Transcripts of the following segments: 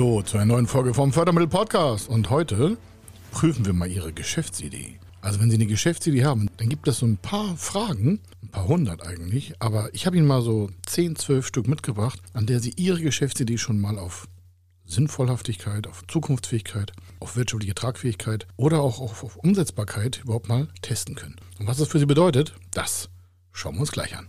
Hallo zu einer neuen Folge vom Fördermittel Podcast. Und heute prüfen wir mal Ihre Geschäftsidee. Also wenn Sie eine Geschäftsidee haben, dann gibt es so ein paar Fragen, ein paar hundert eigentlich, aber ich habe Ihnen mal so 10, 12 Stück mitgebracht, an der Sie Ihre Geschäftsidee schon mal auf Sinnvollhaftigkeit, auf Zukunftsfähigkeit, auf wirtschaftliche Tragfähigkeit oder auch auf Umsetzbarkeit überhaupt mal testen können. Und was das für Sie bedeutet, das schauen wir uns gleich an.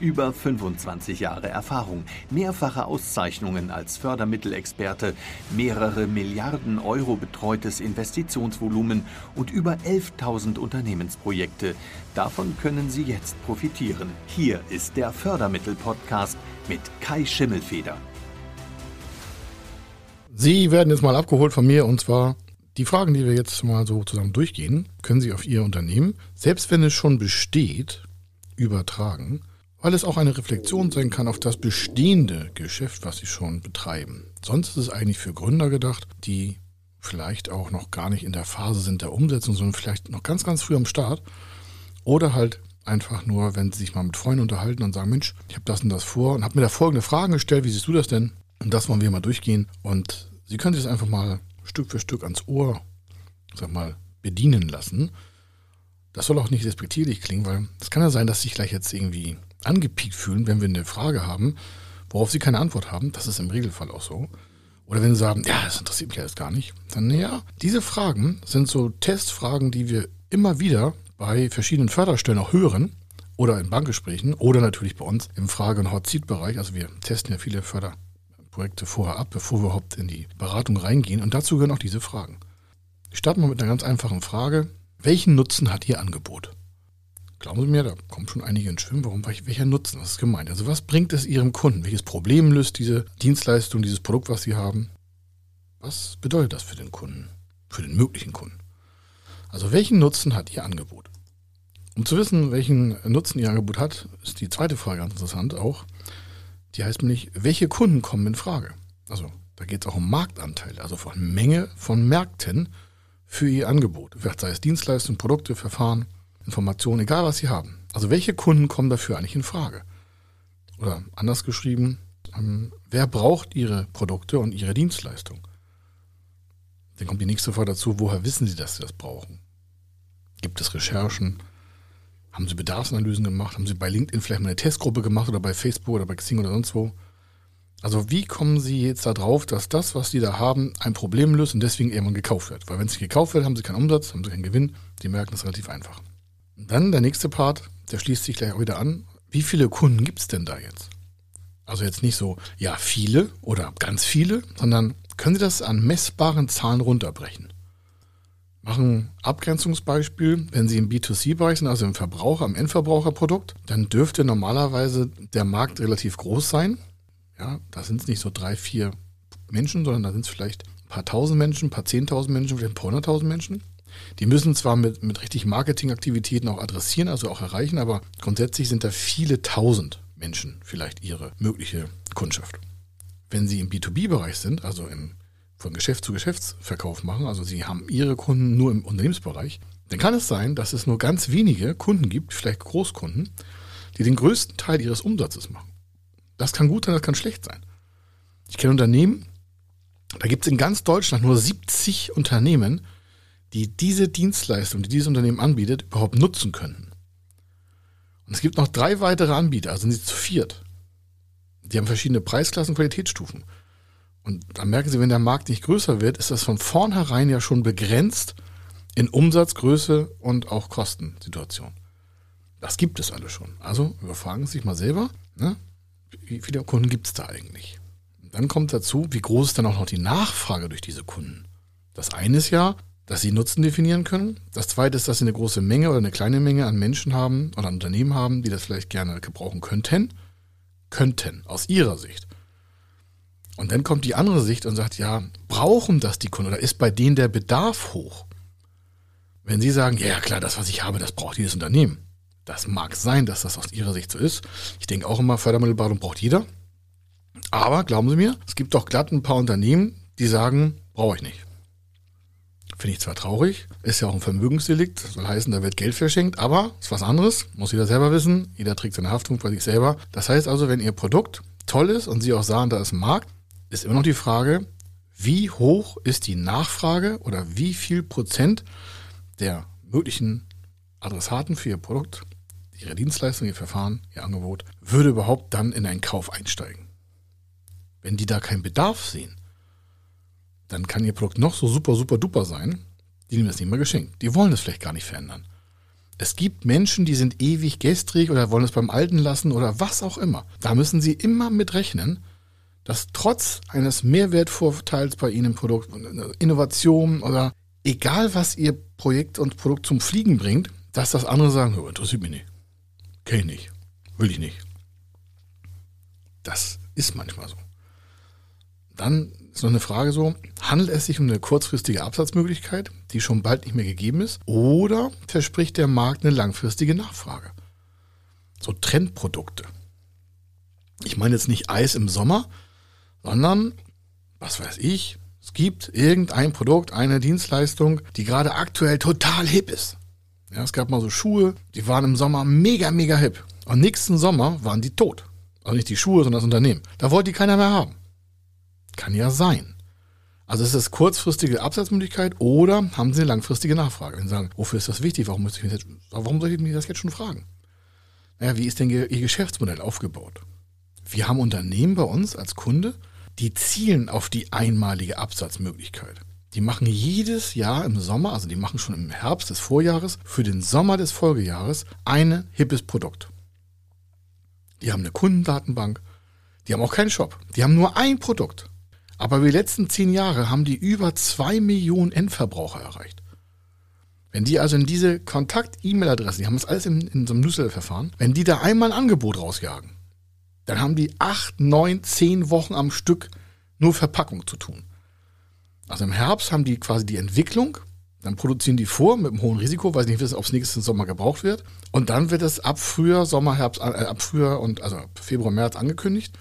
Über 25 Jahre Erfahrung, mehrfache Auszeichnungen als Fördermittelexperte, mehrere Milliarden Euro betreutes Investitionsvolumen und über 11.000 Unternehmensprojekte. Davon können Sie jetzt profitieren. Hier ist der Fördermittel-Podcast mit Kai Schimmelfeder. Sie werden jetzt mal abgeholt von mir und zwar die Fragen, die wir jetzt mal so zusammen durchgehen, können Sie auf Ihr Unternehmen, selbst wenn es schon besteht, übertragen weil es auch eine Reflexion sein kann auf das bestehende Geschäft, was sie schon betreiben. Sonst ist es eigentlich für Gründer gedacht, die vielleicht auch noch gar nicht in der Phase sind der Umsetzung, sondern vielleicht noch ganz, ganz früh am Start. Oder halt einfach nur, wenn sie sich mal mit Freunden unterhalten und sagen, Mensch, ich habe das und das vor und habe mir da folgende Fragen gestellt, wie siehst du das denn? Und das wollen wir mal durchgehen. Und Sie können sich das einfach mal Stück für Stück ans Ohr, sag mal, bedienen lassen. Das soll auch nicht respektierlich klingen, weil es kann ja sein, dass sich gleich jetzt irgendwie angepiekt fühlen, wenn wir eine Frage haben, worauf sie keine Antwort haben. Das ist im Regelfall auch so. Oder wenn sie sagen, ja, das interessiert mich alles gar nicht. Dann, ja, diese Fragen sind so Testfragen, die wir immer wieder bei verschiedenen Förderstellen auch hören oder in Bankgesprächen oder natürlich bei uns im Frage- und Hot-Seat-Bereich. Also wir testen ja viele Förderprojekte vorher ab, bevor wir überhaupt in die Beratung reingehen. Und dazu gehören auch diese Fragen. Ich starte mal mit einer ganz einfachen Frage. Welchen Nutzen hat Ihr Angebot? Glauben Sie mir, da kommen schon einige ins Schwimmen. Warum? Welcher Nutzen? Was ist gemeint? Also was bringt es Ihrem Kunden? Welches Problem löst diese Dienstleistung, dieses Produkt, was Sie haben? Was bedeutet das für den Kunden? Für den möglichen Kunden? Also welchen Nutzen hat Ihr Angebot? Um zu wissen, welchen Nutzen Ihr Angebot hat, ist die zweite Frage ganz interessant auch. Die heißt nämlich, welche Kunden kommen in Frage? Also da geht es auch um Marktanteile, also von Menge von Märkten für Ihr Angebot. Sei es Dienstleistungen, Produkte, Verfahren, Informationen, egal was Sie haben. Also welche Kunden kommen dafür eigentlich in Frage? Oder anders geschrieben, ähm, wer braucht Ihre Produkte und Ihre Dienstleistung? Dann kommt die nächste Frage dazu, woher wissen Sie, dass Sie das brauchen? Gibt es Recherchen? Haben Sie Bedarfsanalysen gemacht? Haben Sie bei LinkedIn vielleicht mal eine Testgruppe gemacht oder bei Facebook oder bei Xing oder sonst wo? Also wie kommen Sie jetzt darauf, dass das, was Sie da haben, ein Problem löst und deswegen irgendwann gekauft wird? Weil wenn es gekauft wird, haben Sie keinen Umsatz, haben Sie keinen Gewinn. Sie merken das relativ einfach. Dann der nächste Part, der schließt sich gleich auch wieder an. Wie viele Kunden gibt es denn da jetzt? Also jetzt nicht so, ja, viele oder ganz viele, sondern können Sie das an messbaren Zahlen runterbrechen? Machen Abgrenzungsbeispiel, wenn Sie im B2C-Bereich sind, also im Verbraucher, am Endverbraucherprodukt, dann dürfte normalerweise der Markt relativ groß sein. Ja, da sind es nicht so drei, vier Menschen, sondern da sind es vielleicht ein paar tausend Menschen, ein paar zehntausend Menschen, vielleicht ein paar hunderttausend Menschen. Die müssen zwar mit, mit richtig Marketingaktivitäten auch adressieren, also auch erreichen, aber grundsätzlich sind da viele tausend Menschen vielleicht ihre mögliche Kundschaft. Wenn Sie im B2B-Bereich sind, also im, von Geschäft zu Geschäftsverkauf machen, also Sie haben Ihre Kunden nur im Unternehmensbereich, dann kann es sein, dass es nur ganz wenige Kunden gibt, vielleicht Großkunden, die den größten Teil ihres Umsatzes machen. Das kann gut sein, das kann schlecht sein. Ich kenne Unternehmen, da gibt es in ganz Deutschland nur 70 Unternehmen, die diese Dienstleistung, die dieses Unternehmen anbietet, überhaupt nutzen könnten. Und es gibt noch drei weitere Anbieter, also sind sie zu viert. Die haben verschiedene Preisklassen, Qualitätsstufen. Und dann merken Sie, wenn der Markt nicht größer wird, ist das von vornherein ja schon begrenzt in Umsatzgröße und auch Kostensituation. Das gibt es alle schon. Also überfragen Sie sich mal selber, ne? wie viele Kunden gibt es da eigentlich? dann kommt dazu, wie groß ist dann auch noch die Nachfrage durch diese Kunden? Das eine ist ja, dass sie Nutzen definieren können. Das zweite ist, dass sie eine große Menge oder eine kleine Menge an Menschen haben oder an Unternehmen haben, die das vielleicht gerne gebrauchen könnten. Könnten, aus ihrer Sicht. Und dann kommt die andere Sicht und sagt, ja, brauchen das die Kunden oder ist bei denen der Bedarf hoch? Wenn Sie sagen, ja klar, das, was ich habe, das braucht jedes Unternehmen. Das mag sein, dass das aus Ihrer Sicht so ist. Ich denke auch immer, Fördermittelberatung braucht jeder. Aber glauben Sie mir, es gibt doch glatt ein paar Unternehmen, die sagen, brauche ich nicht. Finde ich zwar traurig, ist ja auch ein Vermögensdelikt, soll heißen, da wird Geld verschenkt, aber ist was anderes, muss jeder selber wissen, jeder trägt seine Haftung bei sich selber. Das heißt also, wenn Ihr Produkt toll ist und Sie auch sagen, da ist ein Markt, ist immer noch die Frage, wie hoch ist die Nachfrage oder wie viel Prozent der möglichen Adressaten für Ihr Produkt, Ihre Dienstleistung, Ihr Verfahren, Ihr Angebot, würde überhaupt dann in einen Kauf einsteigen. Wenn die da keinen Bedarf sehen, dann kann Ihr Produkt noch so super, super duper sein, die nehmen das nicht mehr geschenkt. Die wollen es vielleicht gar nicht verändern. Es gibt Menschen, die sind ewig gestrig oder wollen es beim Alten lassen oder was auch immer. Da müssen Sie immer mit rechnen, dass trotz eines Mehrwertvorteils bei Ihnen im Produkt, Innovation oder egal was Ihr Projekt und Produkt zum Fliegen bringt, dass das andere sagen, oh, interessiert mich nicht. Kenn ich nicht. Will ich nicht. Das ist manchmal so. Dann ist noch eine Frage so, handelt es sich um eine kurzfristige Absatzmöglichkeit, die schon bald nicht mehr gegeben ist, oder verspricht der Markt eine langfristige Nachfrage? So Trendprodukte. Ich meine jetzt nicht Eis im Sommer, sondern, was weiß ich, es gibt irgendein Produkt, eine Dienstleistung, die gerade aktuell total hip ist. Ja, es gab mal so Schuhe, die waren im Sommer mega, mega hip. Und nächsten Sommer waren die tot. Also nicht die Schuhe, sondern das Unternehmen. Da wollte die keiner mehr haben. Kann ja sein. Also ist es kurzfristige Absatzmöglichkeit oder haben Sie eine langfristige Nachfrage? Wenn Sie sagen, wofür ist das wichtig? Warum, muss ich mich jetzt, warum soll ich mich das jetzt schon fragen? Naja, wie ist denn Ihr Geschäftsmodell aufgebaut? Wir haben Unternehmen bei uns als Kunde, die zielen auf die einmalige Absatzmöglichkeit. Die machen jedes Jahr im Sommer, also die machen schon im Herbst des Vorjahres, für den Sommer des Folgejahres ein hippes Produkt. Die haben eine Kundendatenbank, die haben auch keinen Shop, die haben nur ein Produkt. Aber die letzten zehn Jahre haben die über zwei Millionen Endverbraucher erreicht. Wenn die also in diese Kontakt-E-Mail-Adressen, die haben das alles in, in so einem Newsletter-Verfahren, wenn die da einmal ein Angebot rausjagen, dann haben die acht, neun, zehn Wochen am Stück nur Verpackung zu tun. Also im Herbst haben die quasi die Entwicklung, dann produzieren die vor mit einem hohen Risiko, weil sie nicht wissen, ob es nächsten Sommer gebraucht wird. Und dann wird es ab Frühjahr, Sommer, Herbst, äh, ab Frühjahr und also Februar, März angekündigt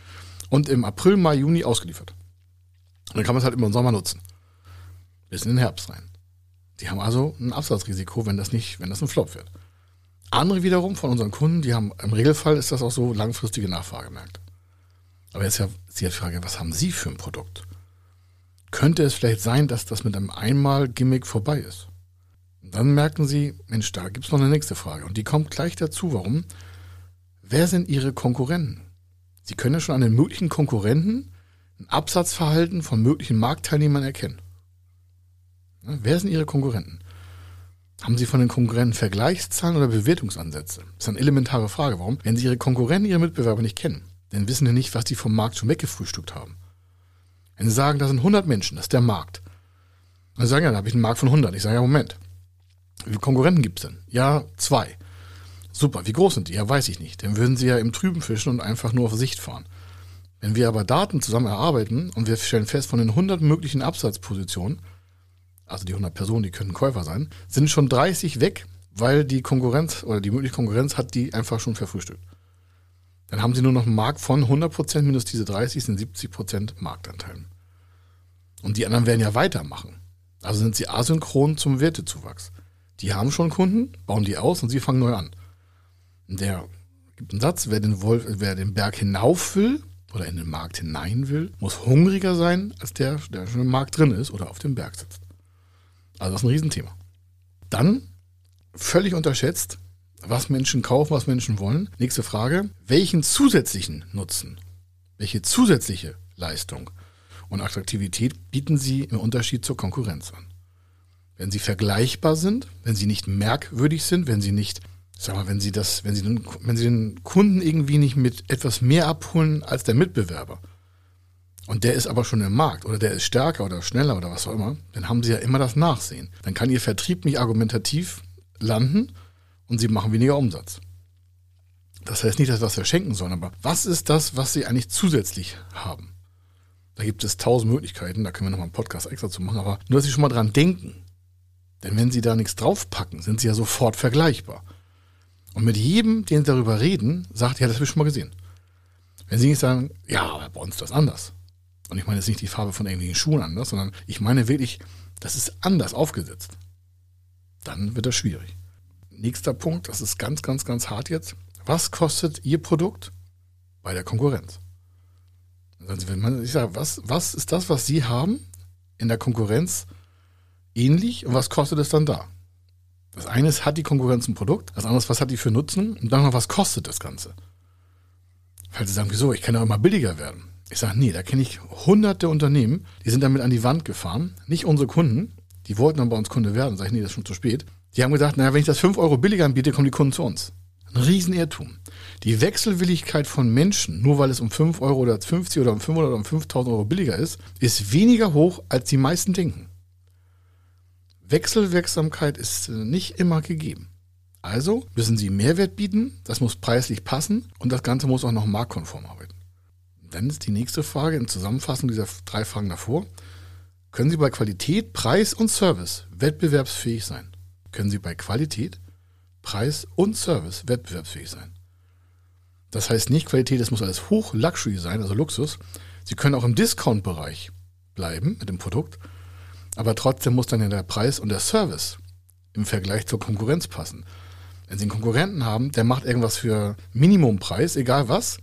und im April, Mai, Juni ausgeliefert. Und dann kann man es halt immer im Sommer nutzen. Bis in den Herbst rein. Die haben also ein Absatzrisiko, wenn das nicht, wenn das ein Flop wird. Andere wiederum von unseren Kunden, die haben, im Regelfall ist das auch so langfristige Nachfragemärkte. Aber jetzt ist ja die Frage, was haben Sie für ein Produkt? Könnte es vielleicht sein, dass das mit einem Einmal-Gimmick vorbei ist? Und dann merken Sie, Mensch, da gibt es noch eine nächste Frage. Und die kommt gleich dazu. Warum? Wer sind Ihre Konkurrenten? Sie können ja schon an den möglichen Konkurrenten ein Absatzverhalten von möglichen Marktteilnehmern erkennen. Wer sind Ihre Konkurrenten? Haben Sie von den Konkurrenten Vergleichszahlen oder Bewertungsansätze? Das ist eine elementare Frage. Warum? Wenn Sie Ihre Konkurrenten, Ihre Mitbewerber nicht kennen, dann wissen Sie nicht, was die vom Markt schon weggefrühstückt haben. Wenn Sie sagen, da sind 100 Menschen, das ist der Markt. Dann sagen, ja, da habe ich einen Markt von 100. Ich sage, ja, Moment. Wie viele Konkurrenten gibt es denn? Ja, zwei. Super, wie groß sind die? Ja, weiß ich nicht. Dann würden Sie ja im Trüben fischen und einfach nur auf Sicht fahren. Wenn wir aber Daten zusammen erarbeiten und wir stellen fest, von den 100 möglichen Absatzpositionen, also die 100 Personen, die können Käufer sein, sind schon 30 weg, weil die Konkurrenz oder die mögliche Konkurrenz hat die einfach schon verfrühstückt. Dann haben sie nur noch einen Markt von 100% minus diese 30 sind 70% Marktanteilen. Und die anderen werden ja weitermachen. Also sind sie asynchron zum Wertezuwachs. Die haben schon Kunden, bauen die aus und sie fangen neu an. Der gibt einen Satz, wer den, Wolf, wer den Berg hinauf will oder in den Markt hinein will, muss hungriger sein als der, der schon im Markt drin ist oder auf dem Berg sitzt. Also das ist ein Riesenthema. Dann, völlig unterschätzt, was Menschen kaufen, was Menschen wollen. Nächste Frage, welchen zusätzlichen Nutzen, welche zusätzliche Leistung und Attraktivität bieten Sie im Unterschied zur Konkurrenz an? Wenn sie vergleichbar sind, wenn sie nicht merkwürdig sind, wenn sie nicht, sag mal, wenn sie das, wenn sie den, wenn sie den Kunden irgendwie nicht mit etwas mehr abholen als der Mitbewerber, und der ist aber schon im Markt oder der ist stärker oder schneller oder was auch immer, dann haben sie ja immer das Nachsehen. Dann kann ihr Vertrieb nicht argumentativ landen und sie machen weniger Umsatz. Das heißt nicht, dass wir was verschenken sollen, aber was ist das, was sie eigentlich zusätzlich haben? Da gibt es tausend Möglichkeiten, da können wir nochmal einen Podcast extra zu machen, aber nur, dass Sie schon mal dran denken. Denn wenn Sie da nichts draufpacken, sind Sie ja sofort vergleichbar. Und mit jedem, den Sie darüber reden, sagt, ja, das habe ich schon mal gesehen. Wenn Sie nicht sagen, ja, aber bei uns ist das anders. Und ich meine jetzt nicht die Farbe von irgendwelchen Schuhen anders, sondern ich meine wirklich, das ist anders aufgesetzt. Dann wird das schwierig. Nächster Punkt, das ist ganz, ganz, ganz hart jetzt. Was kostet Ihr Produkt bei der Konkurrenz? Also wenn man, ich sage, was, was ist das, was Sie haben in der Konkurrenz ähnlich und was kostet es dann da? Das eine ist, hat die Konkurrenz ein Produkt, das andere ist, was hat die für Nutzen und dann noch, was kostet das Ganze? Weil sie sagen, wieso, ich kann auch immer billiger werden. Ich sage, nee, da kenne ich hunderte Unternehmen, die sind damit an die Wand gefahren, nicht unsere Kunden, die wollten dann bei uns Kunde werden, sage ich, nee, das ist schon zu spät. Die haben gesagt, naja, wenn ich das 5 Euro billiger anbiete, kommen die Kunden zu uns. Ein Riesenirrtum. Die Wechselwilligkeit von Menschen, nur weil es um 5 Euro oder 50 oder um 500 oder um 5000 Euro billiger ist, ist weniger hoch, als die meisten denken. Wechselwirksamkeit ist äh, nicht immer gegeben. Also müssen Sie Mehrwert bieten, das muss preislich passen und das Ganze muss auch noch marktkonform arbeiten. Dann ist die nächste Frage in Zusammenfassung dieser drei Fragen davor. Können Sie bei Qualität, Preis und Service wettbewerbsfähig sein? Können Sie bei Qualität, Preis und Service wettbewerbsfähig sein? Das heißt nicht Qualität, es muss alles hoch Luxury sein, also Luxus. Sie können auch im Discount-Bereich bleiben mit dem Produkt, aber trotzdem muss dann ja der Preis und der Service im Vergleich zur Konkurrenz passen. Wenn Sie einen Konkurrenten haben, der macht irgendwas für Minimumpreis, egal was,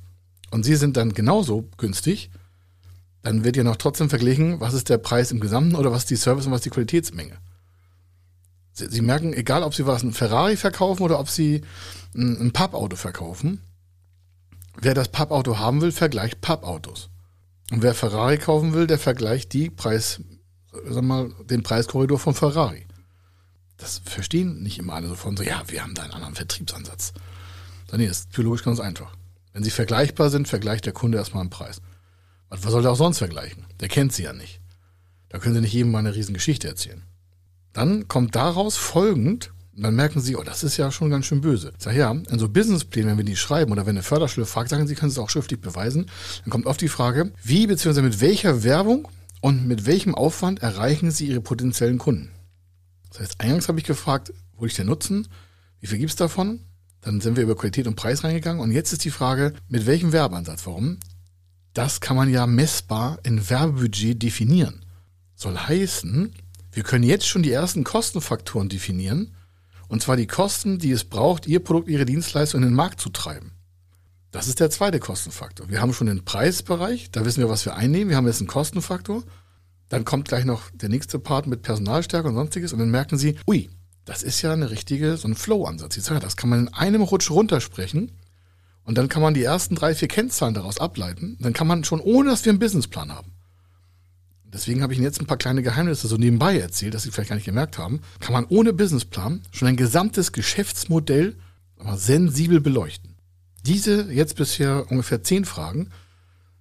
und Sie sind dann genauso günstig, dann wird ja noch trotzdem verglichen, was ist der Preis im Gesamten oder was ist die Service und was ist die Qualitätsmenge. Sie, Sie merken, egal ob Sie was ein Ferrari verkaufen oder ob Sie ein, ein Pappauto verkaufen, Wer das Pappauto haben will, vergleicht Pappautos. Und wer Ferrari kaufen will, der vergleicht die Preis, sag mal, den Preiskorridor von Ferrari. Das verstehen nicht immer alle so von so, ja, wir haben da einen anderen Vertriebsansatz. Dann nee, das ist psychologisch ganz einfach. Wenn sie vergleichbar sind, vergleicht der Kunde erstmal einen Preis. Was soll der auch sonst vergleichen? Der kennt sie ja nicht. Da können sie nicht jedem mal eine riesen Geschichte erzählen. Dann kommt daraus folgend und dann merken sie, oh, das ist ja schon ganz schön böse. Ich sage, ja, in so Businessplänen, wenn wir die schreiben oder wenn eine Förderschule fragt, sagen sie, können es auch schriftlich beweisen. Dann kommt oft die Frage, wie bzw. mit welcher Werbung und mit welchem Aufwand erreichen sie ihre potenziellen Kunden? Das heißt, eingangs habe ich gefragt, wo ich den Nutzen? Wie viel gibt es davon? Dann sind wir über Qualität und Preis reingegangen. Und jetzt ist die Frage, mit welchem Werbeansatz? Warum? Das kann man ja messbar in Werbebudget definieren. Soll heißen, wir können jetzt schon die ersten Kostenfaktoren definieren, und zwar die Kosten, die es braucht, Ihr Produkt, Ihre Dienstleistung in den Markt zu treiben. Das ist der zweite Kostenfaktor. Wir haben schon den Preisbereich, da wissen wir, was wir einnehmen. Wir haben jetzt einen Kostenfaktor. Dann kommt gleich noch der nächste Part mit Personalstärke und sonstiges. Und dann merken Sie, ui, das ist ja eine richtige, so ein Flow-Ansatz. Das kann man in einem Rutsch runtersprechen. Und dann kann man die ersten drei, vier Kennzahlen daraus ableiten. Dann kann man schon, ohne dass wir einen Businessplan haben, Deswegen habe ich Ihnen jetzt ein paar kleine Geheimnisse so nebenbei erzählt, dass Sie vielleicht gar nicht gemerkt haben. Kann man ohne Businessplan schon ein gesamtes Geschäftsmodell sensibel beleuchten. Diese jetzt bisher ungefähr zehn Fragen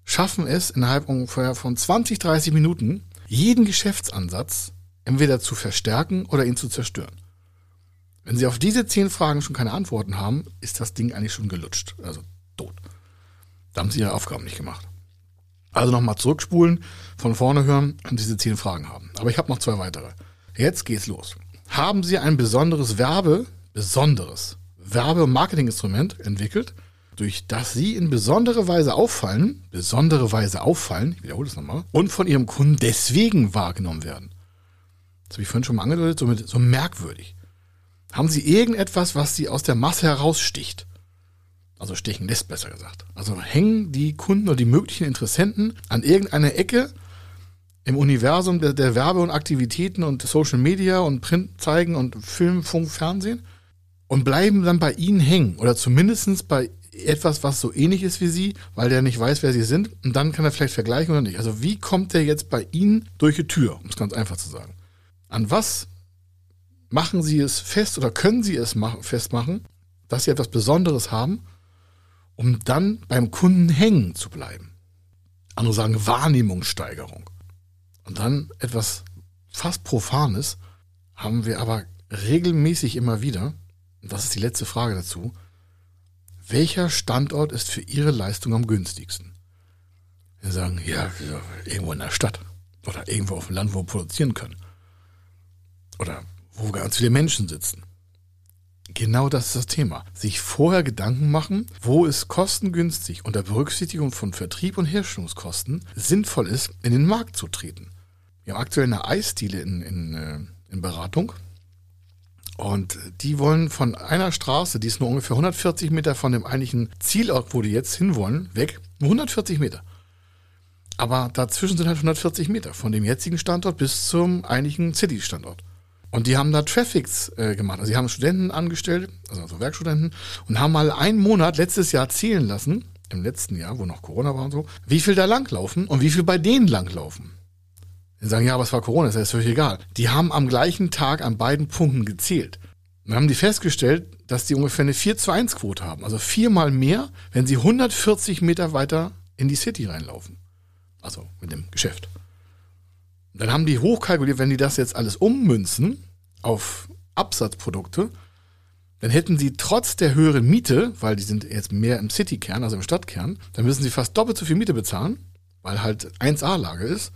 schaffen es innerhalb ungefähr von 20, 30 Minuten, jeden Geschäftsansatz entweder zu verstärken oder ihn zu zerstören. Wenn Sie auf diese zehn Fragen schon keine Antworten haben, ist das Ding eigentlich schon gelutscht, also tot. Da haben Sie Ihre Aufgaben nicht gemacht. Also nochmal zurückspulen, von vorne hören und diese zehn Fragen haben. Aber ich habe noch zwei weitere. Jetzt geht's los. Haben Sie ein besonderes Werbe, besonderes Werbe- und Marketinginstrument entwickelt, durch das Sie in besondere Weise auffallen, besondere Weise auffallen, ich wiederhole es nochmal, und von Ihrem Kunden deswegen wahrgenommen werden? Das habe ich vorhin schon mal angedeutet, so, mit, so merkwürdig. Haben Sie irgendetwas, was Sie aus der Masse heraussticht? also stechen lässt besser gesagt. Also hängen die Kunden oder die möglichen Interessenten an irgendeiner Ecke im Universum der, der Werbe- und Aktivitäten und Social Media und Print zeigen und Film, Funk, Fernsehen und bleiben dann bei ihnen hängen oder zumindest bei etwas, was so ähnlich ist wie sie, weil der nicht weiß, wer sie sind und dann kann er vielleicht vergleichen oder nicht. Also wie kommt der jetzt bei ihnen durch die Tür, um es ganz einfach zu sagen? An was machen sie es fest oder können sie es festmachen, dass sie etwas Besonderes haben um dann beim Kunden hängen zu bleiben. Andere sagen Wahrnehmungssteigerung. Und dann etwas fast Profanes haben wir aber regelmäßig immer wieder, und das ist die letzte Frage dazu, welcher Standort ist für Ihre Leistung am günstigsten? Die sagen, ja, irgendwo in der Stadt oder irgendwo auf dem Land, wo wir produzieren können. Oder wo ganz viele Menschen sitzen. Genau das ist das Thema. Sich vorher Gedanken machen, wo es kostengünstig unter Berücksichtigung von Vertrieb und Herstellungskosten sinnvoll ist, in den Markt zu treten. Wir haben aktuell eine Eisdiele in, in, äh, in Beratung. Und die wollen von einer Straße, die ist nur ungefähr 140 Meter von dem eigentlichen Zielort, wo die jetzt hinwollen, weg. Nur 140 Meter. Aber dazwischen sind halt 140 Meter von dem jetzigen Standort bis zum eigentlichen City-Standort. Und die haben da Traffics äh, gemacht. Also sie haben Studenten angestellt, also, also Werkstudenten, und haben mal einen Monat letztes Jahr zählen lassen, im letzten Jahr, wo noch Corona war und so, wie viel da langlaufen und wie viel bei denen langlaufen. Die sagen, ja, aber es war Corona, ist völlig egal. Die haben am gleichen Tag an beiden Punkten gezählt. dann haben die festgestellt, dass die ungefähr eine 4 zu 1 Quote haben. Also viermal mehr, wenn sie 140 Meter weiter in die City reinlaufen. Also mit dem Geschäft. Dann haben die hochkalkuliert, wenn die das jetzt alles ummünzen auf Absatzprodukte, dann hätten sie trotz der höheren Miete, weil die sind jetzt mehr im Citykern, also im Stadtkern, dann müssen sie fast doppelt so viel Miete bezahlen, weil halt 1A-Lage ist.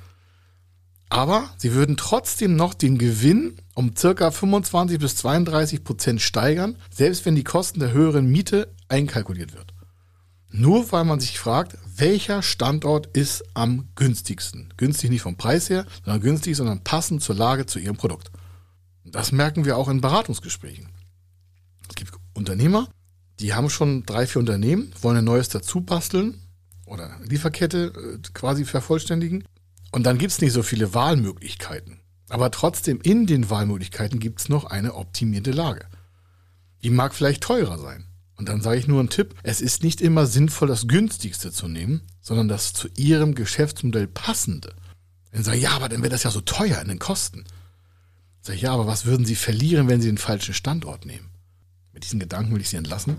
Aber sie würden trotzdem noch den Gewinn um circa 25 bis 32 Prozent steigern, selbst wenn die Kosten der höheren Miete einkalkuliert wird. Nur weil man sich fragt, welcher Standort ist am günstigsten? Günstig nicht vom Preis her, sondern günstig, sondern passend zur Lage zu ihrem Produkt. Das merken wir auch in Beratungsgesprächen. Es gibt Unternehmer, die haben schon drei, vier Unternehmen, wollen ein neues dazu basteln oder Lieferkette äh, quasi vervollständigen. Und dann gibt es nicht so viele Wahlmöglichkeiten. Aber trotzdem in den Wahlmöglichkeiten gibt es noch eine optimierte Lage. Die mag vielleicht teurer sein. Und dann sage ich nur einen Tipp, es ist nicht immer sinnvoll, das günstigste zu nehmen, sondern das zu Ihrem Geschäftsmodell passende. Dann sage ich, ja, aber dann wäre das ja so teuer in den Kosten. Sag ich, ja, aber was würden Sie verlieren, wenn Sie den falschen Standort nehmen? Mit diesen Gedanken will ich Sie entlassen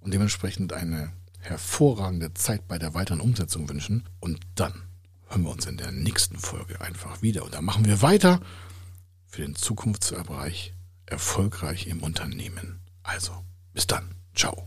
und dementsprechend eine hervorragende Zeit bei der weiteren Umsetzung wünschen. Und dann hören wir uns in der nächsten Folge einfach wieder. Und dann machen wir weiter für den Zukunftsbereich erfolgreich im Unternehmen. Also, bis dann. Ciao.